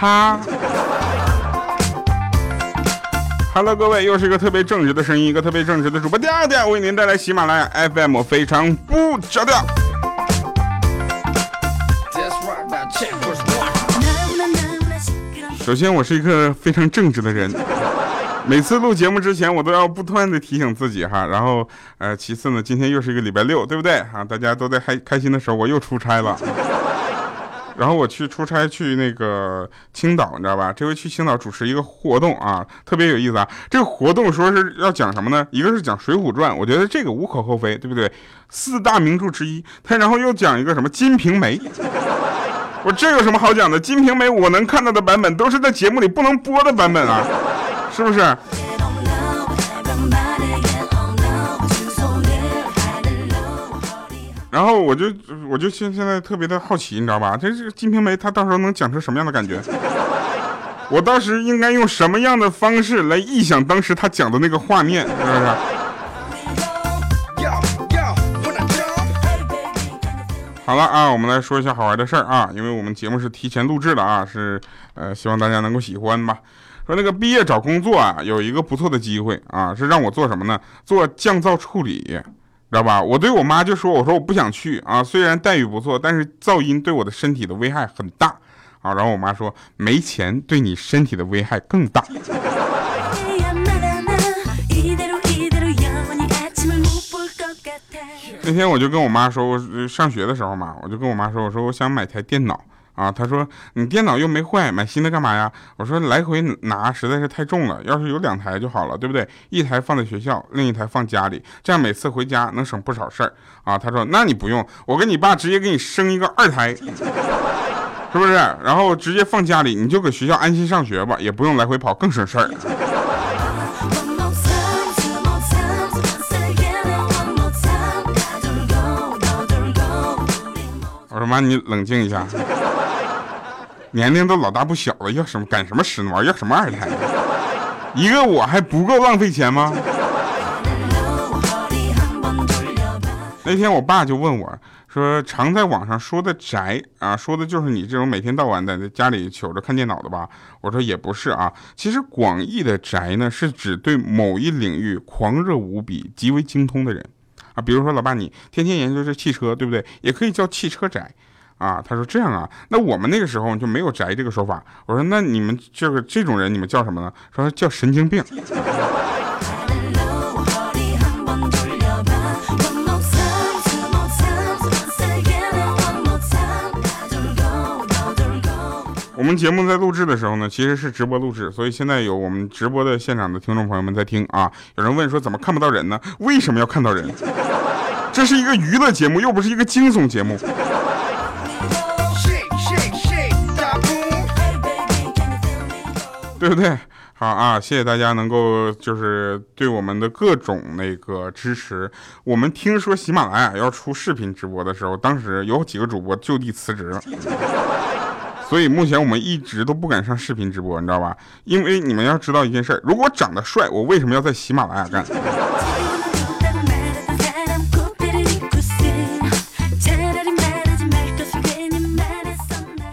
他。Hello，各位，又是一个特别正直的声音，一个特别正直的主播调调，为您带来喜马拉雅 FM 非常不着调。首先，我是一个非常正直的人，每次录节目之前，我都要不断的提醒自己哈。然后，呃，其次呢，今天又是一个礼拜六，对不对啊？大家都在开开心的时候，我又出差了。然后我去出差去那个青岛，你知道吧？这回去青岛主持一个活动啊，特别有意思啊。这个活动说是要讲什么呢？一个是讲《水浒传》，我觉得这个无可厚非，对不对？四大名著之一。他然后又讲一个什么《金瓶梅》，我这有什么好讲的？《金瓶梅》我能看到的版本都是在节目里不能播的版本啊，是不是？然后我就我就现现在特别的好奇，你知道吧？这这个《金瓶梅》它到时候能讲出什么样的感觉？我当时应该用什么样的方式来臆想当时他讲的那个画面，是不是？好了啊，我们来说一下好玩的事儿啊，因为我们节目是提前录制的啊，是呃希望大家能够喜欢吧。说那个毕业找工作啊，有一个不错的机会啊，是让我做什么呢？做降噪处理。知道吧？我对我妈就说：“我说我不想去啊，虽然待遇不错，但是噪音对我的身体的危害很大啊。”然后我妈说：“没钱对你身体的危害更大。”那天我就跟我妈说：“我上学的时候嘛，我就跟我妈说，我说我想买台电脑。”啊，他说你电脑又没坏，买新的干嘛呀？我说来回拿实在是太重了，要是有两台就好了，对不对？一台放在学校，另一台放家里，这样每次回家能省不少事儿啊。他说那你不用，我跟你爸直接给你生一个二胎，是不是？然后直接放家里，你就搁学校安心上学吧，也不用来回跑，更省事儿。我说妈，你冷静一下。年龄都老大不小了，要什么干什么使玩，要什么二胎？一个我还不够浪费钱吗？那天我爸就问我说：“常在网上说的宅啊，说的就是你这种每天到晚在家里瞅着看电脑的吧？”我说：“也不是啊，其实广义的宅呢，是指对某一领域狂热无比、极为精通的人啊。比如说，老爸你天天研究这汽车，对不对？也可以叫汽车宅。”啊，他说这样啊，那我们那个时候就没有宅这个说法。我说那你们这个这种人，你们叫什么呢？说叫神经病。我们节目在录制的时候呢，其实是直播录制，所以现在有我们直播的现场的听众朋友们在听啊。有人问说怎么看不到人呢？为什么要看到人？这是一个娱乐节目，又不是一个惊悚节目。对不对？好啊，谢谢大家能够就是对我们的各种那个支持。我们听说喜马拉雅要出视频直播的时候，当时有几个主播就地辞职了，所以目前我们一直都不敢上视频直播，你知道吧？因为你们要知道一件事，如果长得帅，我为什么要在喜马拉雅干？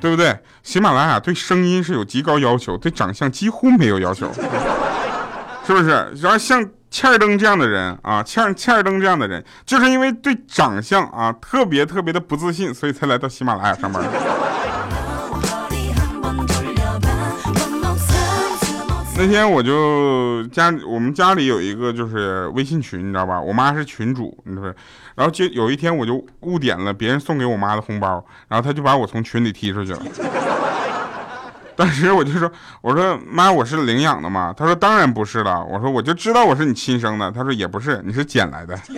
对不对？喜马拉雅对声音是有极高要求，对长相几乎没有要求，是不是？然后像欠儿登这样的人啊，欠欠儿登这样的人，就是因为对长相啊特别特别的不自信，所以才来到喜马拉雅上班。那天我就家我们家里有一个就是微信群，你知道吧？我妈是群主，你知道。然后就有一天我就误点了别人送给我妈的红包，然后他就把我从群里踢出去了。当时我就说：“我说妈，我是领养的吗？”他说：“当然不是了。”我说：“我就知道我是你亲生的。”他说：“也不是，你是捡来的。”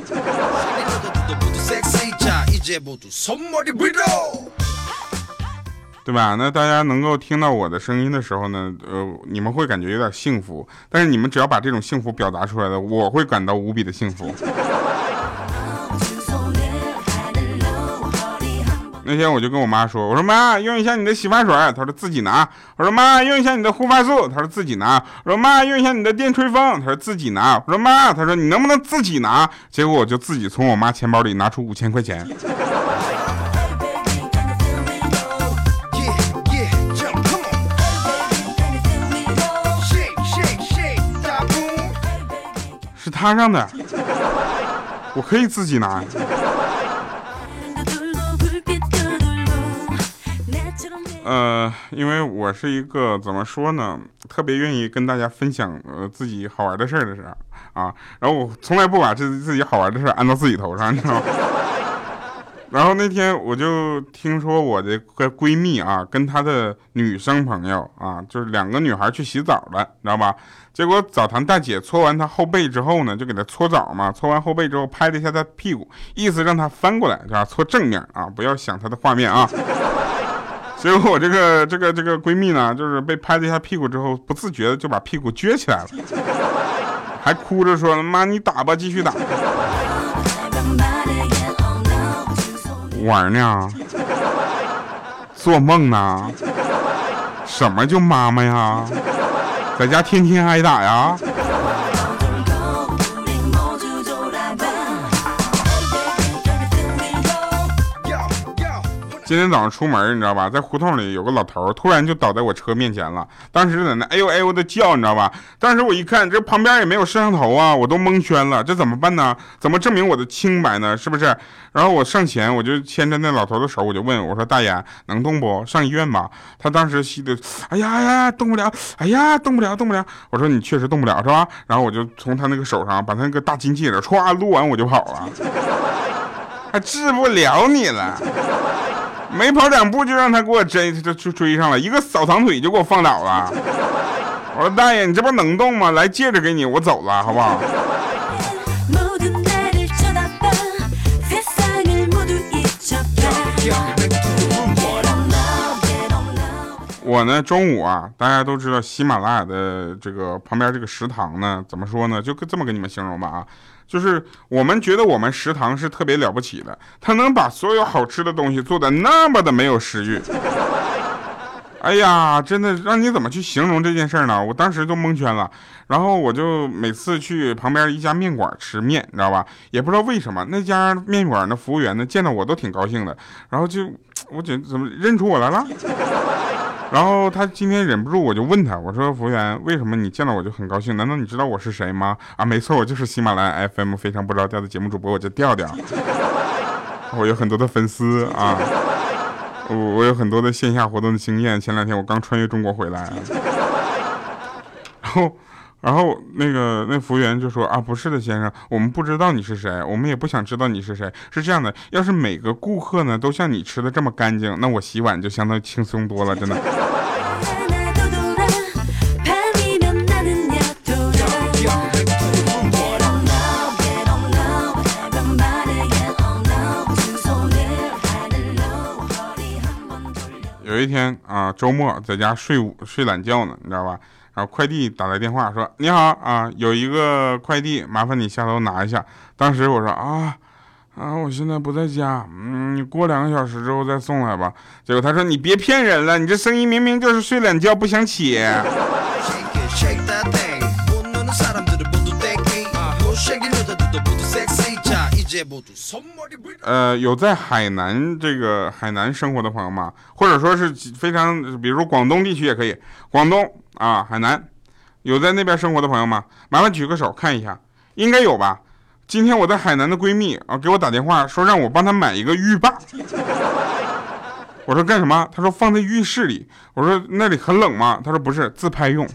对吧？那大家能够听到我的声音的时候呢，呃，你们会感觉有点幸福。但是你们只要把这种幸福表达出来了，我会感到无比的幸福。那天我就跟我妈说：“我说妈，用一下你的洗发水。”她说自己拿。我说妈，用一下你的护发素。她说自己拿。我说妈，用一下你的电吹风。她说自己拿。我说妈，她说你能不能自己拿？结果我就自己从我妈钱包里拿出五千块钱。摊上的，我可以自己拿。呃，因为我是一个怎么说呢，特别愿意跟大家分享呃自己好玩的事儿的时候啊，然后我从来不把这自己好玩的事儿安到自己头上，你知道吗？然后那天我就听说我的个闺蜜啊，跟她的女生朋友啊，就是两个女孩去洗澡了，你知道吧？结果澡堂大姐搓完她后背之后呢，就给她搓澡嘛，搓完后背之后拍了一下她屁股，意思让她翻过来，是吧？搓正面啊，不要想她的画面啊。结果我这个这个这个闺蜜呢，就是被拍了一下屁股之后，不自觉的就把屁股撅起来了，还哭着说：“妈，你打吧，继续打。”玩呢？做梦呢？什么叫妈妈呀？在家天天挨打呀？今天早上出门，你知道吧，在胡同里有个老头，突然就倒在我车面前了。当时在那哎呦哎呦的叫，你知道吧？当时我一看，这旁边也没有摄像头啊，我都蒙圈了。这怎么办呢？怎么证明我的清白呢？是不是？然后我上前，我就牵着那老头的手，我就问我说：“大爷，能动不？上医院吧。”他当时吸的，哎呀哎呀，动不了，哎呀，动不了，动不了。我说：“你确实动不了，是吧？”然后我就从他那个手上把他那个大金戒指歘撸完，我就跑了。还治不了你了。没跑两步就让他给我追，就就追上了，一个扫堂腿就给我放倒了。我说大爷，你这不能动吗？来戒指给你，我走了，好不好？我呢，中午啊，大家都知道喜马拉雅的这个旁边这个食堂呢，怎么说呢？就这么跟你们形容吧啊。就是我们觉得我们食堂是特别了不起的，他能把所有好吃的东西做的那么的没有食欲。哎呀，真的让你怎么去形容这件事呢？我当时都蒙圈了。然后我就每次去旁边一家面馆吃面，你知道吧？也不知道为什么那家面馆的服务员呢见到我都挺高兴的，然后就我觉得怎么认出我来了？然后他今天忍不住，我就问他，我说：“服务员，为什么你见到我就很高兴？难道你知道我是谁吗？”啊，没错，我就是喜马拉雅 FM 非常不着调的节目主播，我叫调调。我有很多的粉丝啊，我我有很多的线下活动的经验。前两天我刚穿越中国回来，然后，然后那个那服务员就说：“啊，不是的，先生，我们不知道你是谁，我们也不想知道你是谁。是这样的，要是每个顾客呢都像你吃的这么干净，那我洗碗就相当轻松多了，真的。”有一天啊，周末在家睡午睡懒觉呢，你知道吧？然后快递打来电话说：“你好啊，有一个快递，麻烦你下楼拿一下。”当时我说：“啊啊，我现在不在家，嗯，过两个小时之后再送来吧。”结果他说：“你别骗人了，你这声音明明就是睡懒觉不想起。” 呃，有在海南这个海南生活的朋友吗？或者说是非常，比如说广东地区也可以，广东啊，海南，有在那边生活的朋友吗？麻烦举个手看一下，应该有吧。今天我在海南的闺蜜啊给我打电话说让我帮她买一个浴霸，我说干什么？她说放在浴室里。我说那里很冷吗？她说不是，自拍用。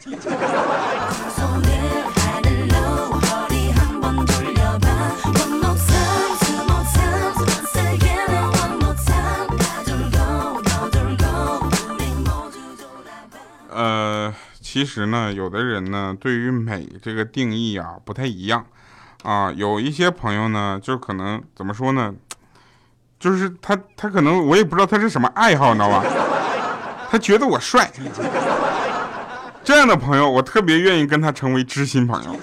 其实呢，有的人呢，对于美这个定义啊，不太一样，啊，有一些朋友呢，就可能怎么说呢，就是他他可能我也不知道他是什么爱好，你知道吧？他觉得我帅，这样的朋友，我特别愿意跟他成为知心朋友。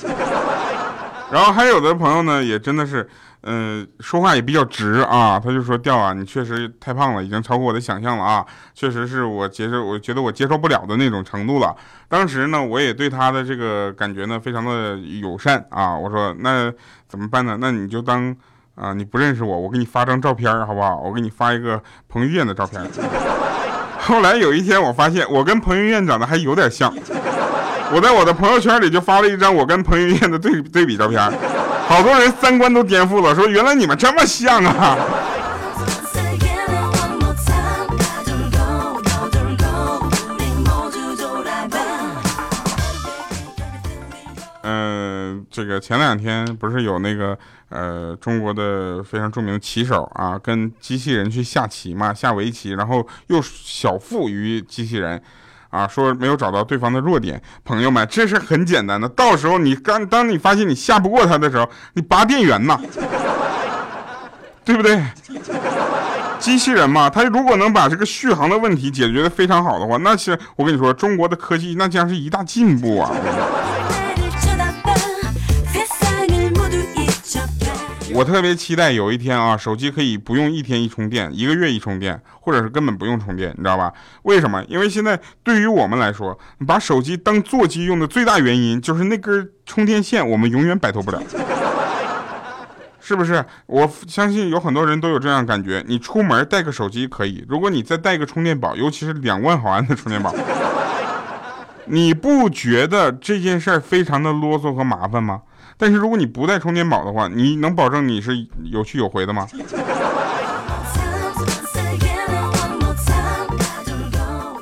然后还有的朋友呢，也真的是。嗯，说话也比较直啊，他就说调啊，你确实太胖了，已经超过我的想象了啊，确实是我接受，我觉得我接受不了的那种程度了。当时呢，我也对他的这个感觉呢，非常的友善啊，我说那怎么办呢？那你就当啊你不认识我，我给你发张照片好不好？我给你发一个彭于晏的照片。后来有一天，我发现我跟彭于晏长得还有点像。我在我的朋友圈里就发了一张我跟彭于晏的对对比照片，好多人三观都颠覆了，说原来你们这么像啊。嗯，这个前两天不是有那个呃中国的非常著名的棋手啊，跟机器人去下棋嘛，下围棋，然后又小负于机器人，啊，说没有找到对方的弱点。朋友们，这是很简单的，到时候你刚当你发现你下不过他的时候，你拔电源呐，对不对？机器人嘛，他如果能把这个续航的问题解决的非常好的话，那是我跟你说，中国的科技那将是一大进步啊。我特别期待有一天啊，手机可以不用一天一充电，一个月一充电，或者是根本不用充电，你知道吧？为什么？因为现在对于我们来说，把手机当座机用的最大原因就是那根充电线，我们永远摆脱不了，是不是？我相信有很多人都有这样感觉。你出门带个手机可以，如果你再带个充电宝，尤其是两万毫安的充电宝，你不觉得这件事儿非常的啰嗦和麻烦吗？但是如果你不带充电宝的话，你能保证你是有去有回的吗？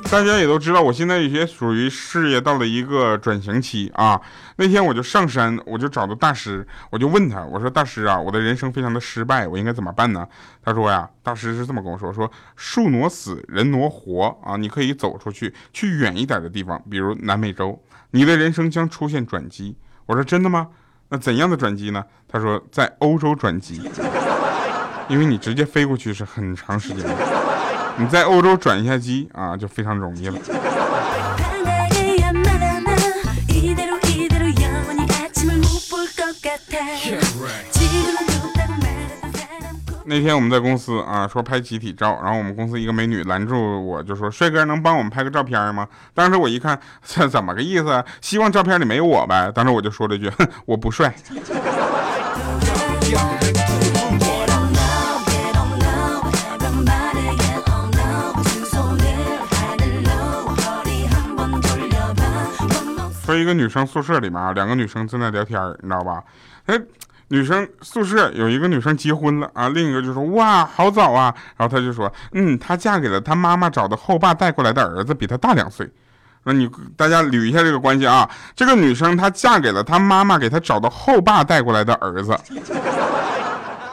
大家也都知道，我现在也属于事业到了一个转型期啊。那天我就上山，我就找到大师，我就问他，我说大师啊，我的人生非常的失败，我应该怎么办呢？他说呀，大师是这么跟我说，说树挪死，人挪活啊，你可以走出去，去远一点的地方，比如南美洲，你的人生将出现转机。我说真的吗？那怎样的转机呢？他说在欧洲转机，因为你直接飞过去是很长时间的，你在欧洲转一下机啊，就非常容易了。那天我们在公司啊，说拍集体照，然后我们公司一个美女拦住我，就说：“帅哥，能帮我们拍个照片吗？”当时我一看，这 怎么个意思？希望照片里没有我呗？当时我就说了一句：“ 我不帅。”说一个女生宿舍里面，两个女生正在聊天，你知道吧？哎。女生宿舍有一个女生结婚了啊，另一个就说哇好早啊，然后她就说嗯，她嫁给了她妈妈找的后爸带过来的儿子，比她大两岁。那你大家捋一下这个关系啊，这个女生她嫁给了她妈妈给她找的后爸带过来的儿子。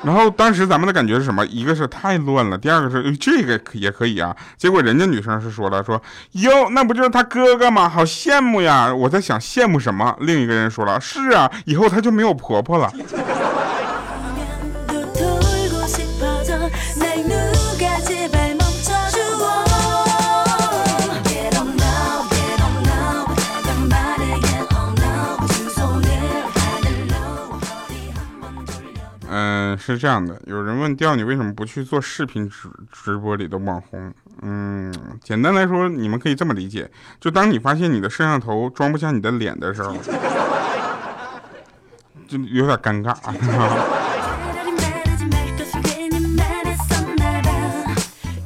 然后当时咱们的感觉是什么？一个是太乱了，第二个是这个也可以啊。结果人家女生是说了，说哟，那不就是他哥哥吗？好羡慕呀！我在想羡慕什么？另一个人说了，是啊，以后他就没有婆婆了。是这样的，有人问调你为什么不去做视频直直播里的网红？嗯，简单来说，你们可以这么理解，就当你发现你的摄像头装不下你的脸的时候，就有点尴尬。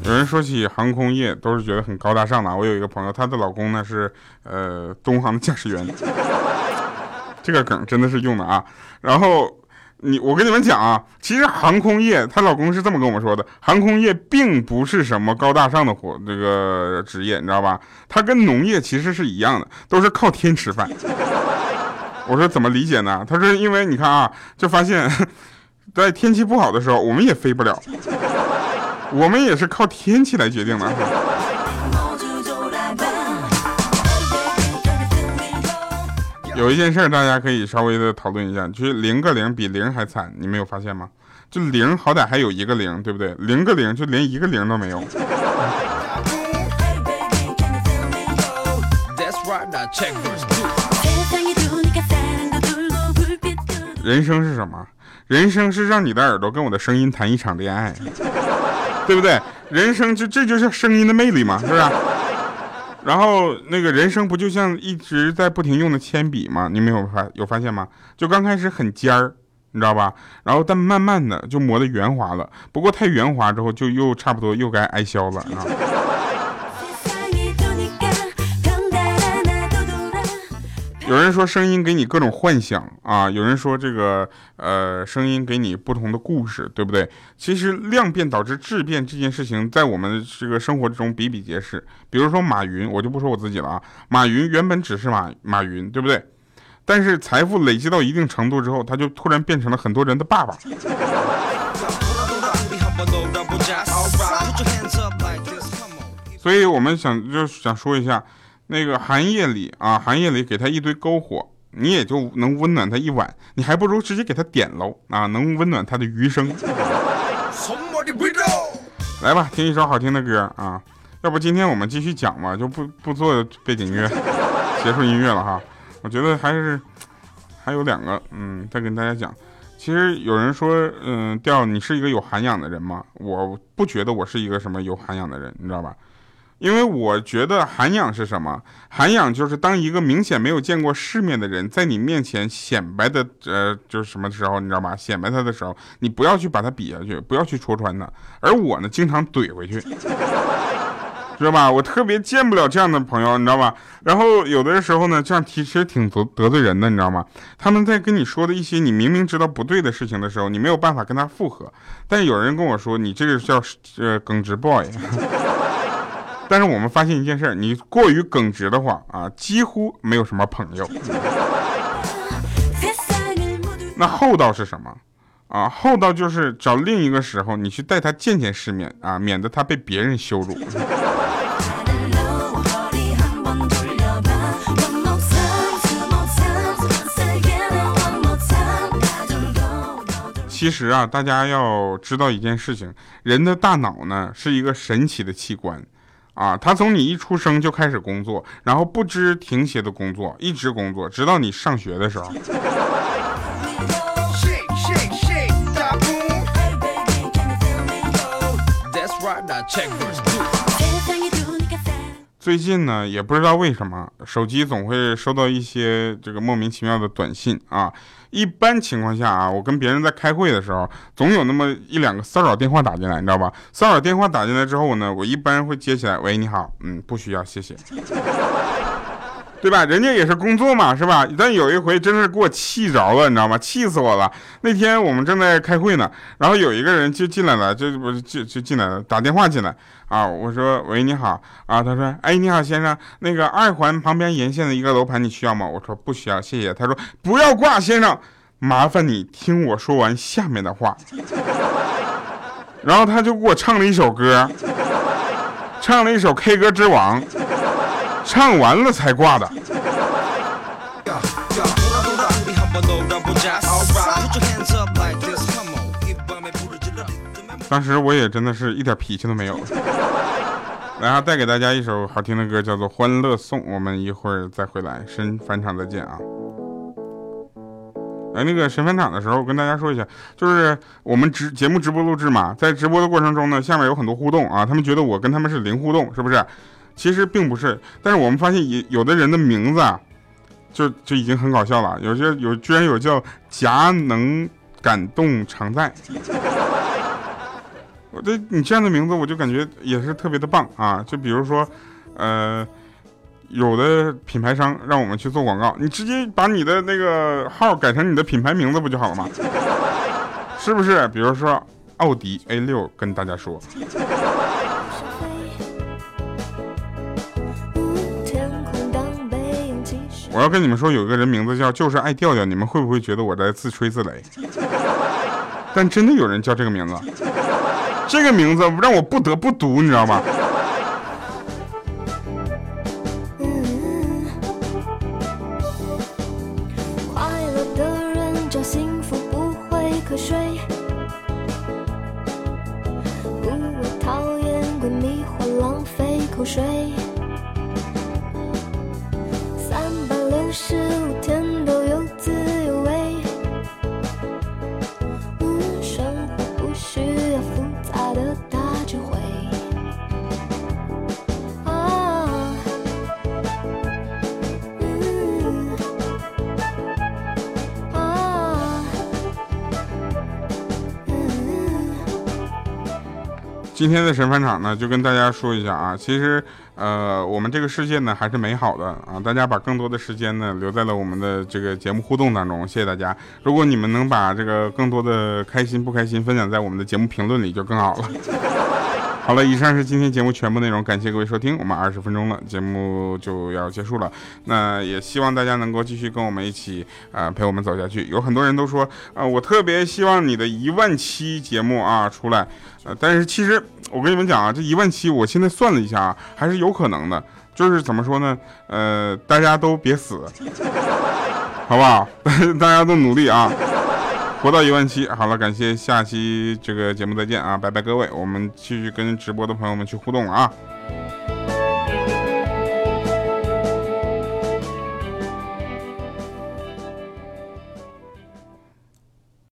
有人说起航空业，都是觉得很高大上的。我有一个朋友，她的老公呢是呃东航的驾驶员，这个梗真的是用的啊，然后。你我跟你们讲啊，其实航空业，她老公是这么跟我说的，航空业并不是什么高大上的活这个职业，你知道吧？它跟农业其实是一样的，都是靠天吃饭。我说怎么理解呢？他说因为你看啊，就发现，在天气不好的时候，我们也飞不了，我们也是靠天气来决定的。有一件事大家可以稍微的讨论一下，就是零个零比零还惨，你没有发现吗？就零好歹还有一个零，对不对？零个零就连一个零都没有。人生是什么？人生是让你的耳朵跟我的声音谈一场恋爱，对不对？人生就这就是声音的魅力嘛，是不是？然后那个人生不就像一直在不停用的铅笔吗？你没有发有发现吗？就刚开始很尖儿，你知道吧？然后但慢慢的就磨得圆滑了。不过太圆滑之后就又差不多又该挨削了啊。有人说声音给你各种幻想啊，有人说这个呃声音给你不同的故事，对不对？其实量变导致质变这件事情在我们这个生活之中比比皆是。比如说马云，我就不说我自己了啊，马云原本只是马马云，对不对？但是财富累积到一定程度之后，他就突然变成了很多人的爸爸。所以我们想就想说一下，那个寒夜里啊，寒夜里给他一堆篝火，你也就能温暖他一晚，你还不如直接给他点喽啊，能温暖他的余生。来吧，听一首好听的歌啊，要不今天我们继续讲吧，就不不做背景音乐，结束音乐了哈。我觉得还是还有两个，嗯，再跟大家讲。其实有人说，嗯，调你是一个有涵养的人吗？我不觉得我是一个什么有涵养的人，你知道吧？因为我觉得涵养是什么？涵养就是当一个明显没有见过世面的人在你面前显摆的，呃，就是什么时候，你知道吧？显摆他的时候，你不要去把他比下去，不要去戳穿他。而我呢，经常怼回去。知道吧？我特别见不了这样的朋友，你知道吧？然后有的时候呢，这样其实挺得得罪人的，你知道吗？他们在跟你说的一些你明明知道不对的事情的时候，你没有办法跟他复合。但有人跟我说，你这个叫呃耿直 boy。但是我们发现一件事，你过于耿直的话啊，几乎没有什么朋友。那厚道是什么？啊，厚道就是找另一个时候，你去带他见见世面啊，免得他被别人羞辱。其实啊，大家要知道一件事情，人的大脑呢是一个神奇的器官，啊，他从你一出生就开始工作，然后不知停歇的工作，一直工作，直到你上学的时候。最近呢，也不知道为什么，手机总会收到一些这个莫名其妙的短信啊。一般情况下啊，我跟别人在开会的时候，总有那么一两个骚扰电话打进来，你知道吧？骚扰电话打进来之后呢，我一般会接起来，喂，你好，嗯，不需要，谢谢。对吧？人家也是工作嘛，是吧？但有一回真是给我气着了，你知道吗？气死我了！那天我们正在开会呢，然后有一个人就进来了，就不就就进来了，打电话进来啊。我说喂，你好啊。他说哎，你好先生，那个二环旁边沿线的一个楼盘你需要吗？我说不需要，谢谢。他说不要挂，先生，麻烦你听我说完下面的话。然后他就给我唱了一首歌，唱了一首《K 歌之王》。唱完了才挂的。当时我也真的是一点脾气都没有。来啊，带给大家一首好听的歌，叫做《欢乐颂》。我们一会儿再回来，神返场再见啊！哎，那个神返场的时候，我跟大家说一下，就是我们直节目直播录制嘛，在直播的过程中呢，下面有很多互动啊，他们觉得我跟他们是零互动，是不是？其实并不是，但是我们发现有有的人的名字啊，就就已经很搞笑了。有些有居然有叫“夹能感动常在”，我这你这样的名字，我就感觉也是特别的棒啊。就比如说，呃，有的品牌商让我们去做广告，你直接把你的那个号改成你的品牌名字不就好了吗？是不是？比如说奥迪 A 六，跟大家说。我要跟你们说，有一个人名字叫就是爱调调，你们会不会觉得我在自吹自擂？但真的有人叫这个名字，这个名字让我不得不读，你知道吗？今天的神返场呢，就跟大家说一下啊，其实呃，我们这个世界呢还是美好的啊，大家把更多的时间呢留在了我们的这个节目互动当中，谢谢大家。如果你们能把这个更多的开心不开心分享在我们的节目评论里，就更好了。好了，以上是今天节目全部内容，感谢各位收听。我们二十分钟了，节目就要结束了。那也希望大家能够继续跟我们一起啊，陪我们走下去。有很多人都说啊，我特别希望你的一万期节目啊出来。呃，但是其实我跟你们讲啊，这一万期我现在算了一下啊，还是有可能的。就是怎么说呢？呃，大家都别死，好不好？大家都努力啊。活到一万七，好了，感谢下期这个节目再见啊，拜拜各位，我们继续跟直播的朋友们去互动啊。